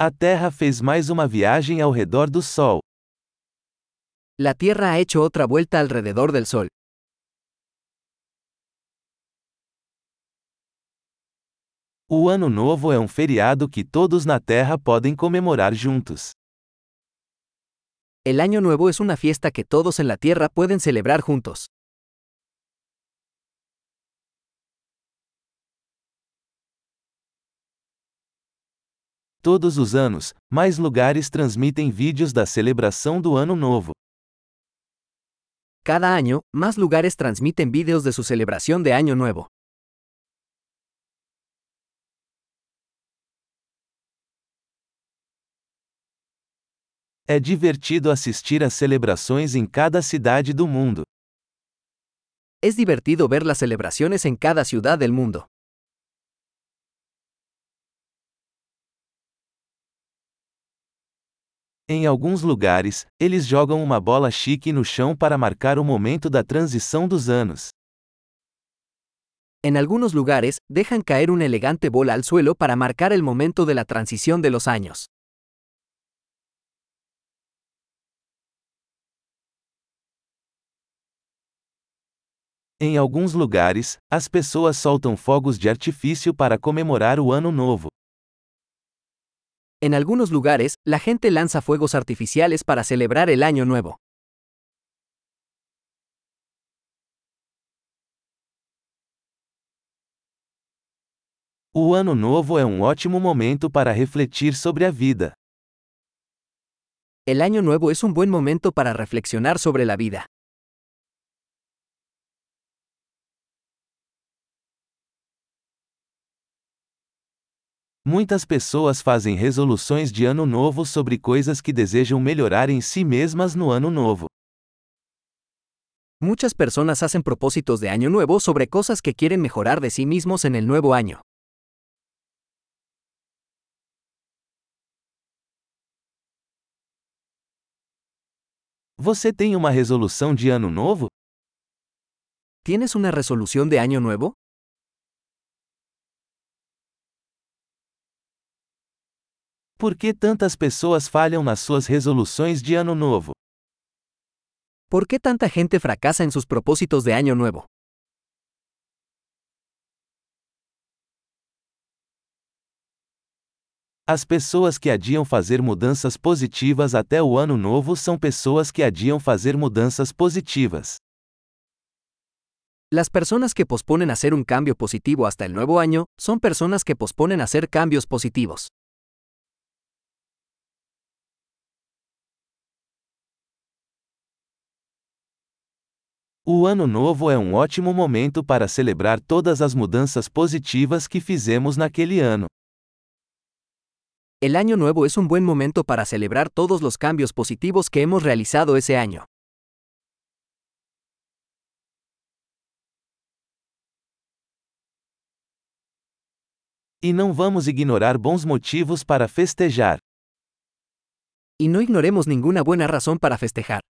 A Terra fez mais uma viagem ao redor do Sol. La Tierra ha hecho otra vuelta alrededor del Sol. O Ano Novo é um feriado que todos na Terra podem comemorar juntos. El Año Nuevo es una fiesta que todos en la Tierra pueden celebrar juntos. Todos os anos, mais lugares transmitem vídeos da celebração do Ano Novo. Cada año, más lugares transmiten vídeos de su celebración de Año Nuevo. É divertido assistir às celebrações em cada cidade do mundo. Es divertido ver las celebraciones en cada ciudad del mundo. Em alguns lugares, eles jogam uma bola chique no chão para marcar o momento da transição dos anos. En algunos lugares, dejan caer una elegante bola al suelo para marcar el momento de la transición de los años. Em alguns lugares, as pessoas soltam fogos de artifício para comemorar o Ano Novo. En algunos lugares, la gente lanza fuegos artificiales para celebrar el Año Nuevo. O Ano Novo é um ótimo momento para refletir sobre a vida. El Año Nuevo es un buen momento para reflexionar sobre la vida. Muitas pessoas fazem resoluções de ano novo sobre coisas que desejam melhorar em si mesmas no ano novo. Muchas personas hacen propósitos de Año Nuevo sobre cosas que quieren mejorar de sí mismos en el nuevo año. Você tem uma resolução de ano novo? ¿Tienes una resolución de Año Nuevo? Por que tantas pessoas falham nas suas resoluções de ano novo? ¿Por qué tanta gente fracasa en sus propósitos de Año Nuevo? As pessoas que adiam fazer mudanças positivas até o ano novo são pessoas que adiam fazer mudanças positivas. Las personas que posponen hacer un cambio positivo hasta el nuevo año son personas que posponen hacer cambios positivos. O ano novo é um ótimo momento para celebrar todas as mudanças positivas que fizemos naquele ano. El Año Nuevo es un buen momento para celebrar todos los cambios positivos que hemos realizado ese año. E não vamos ignorar bons motivos para festejar. Y no ignoremos ninguna buena razón para festejar.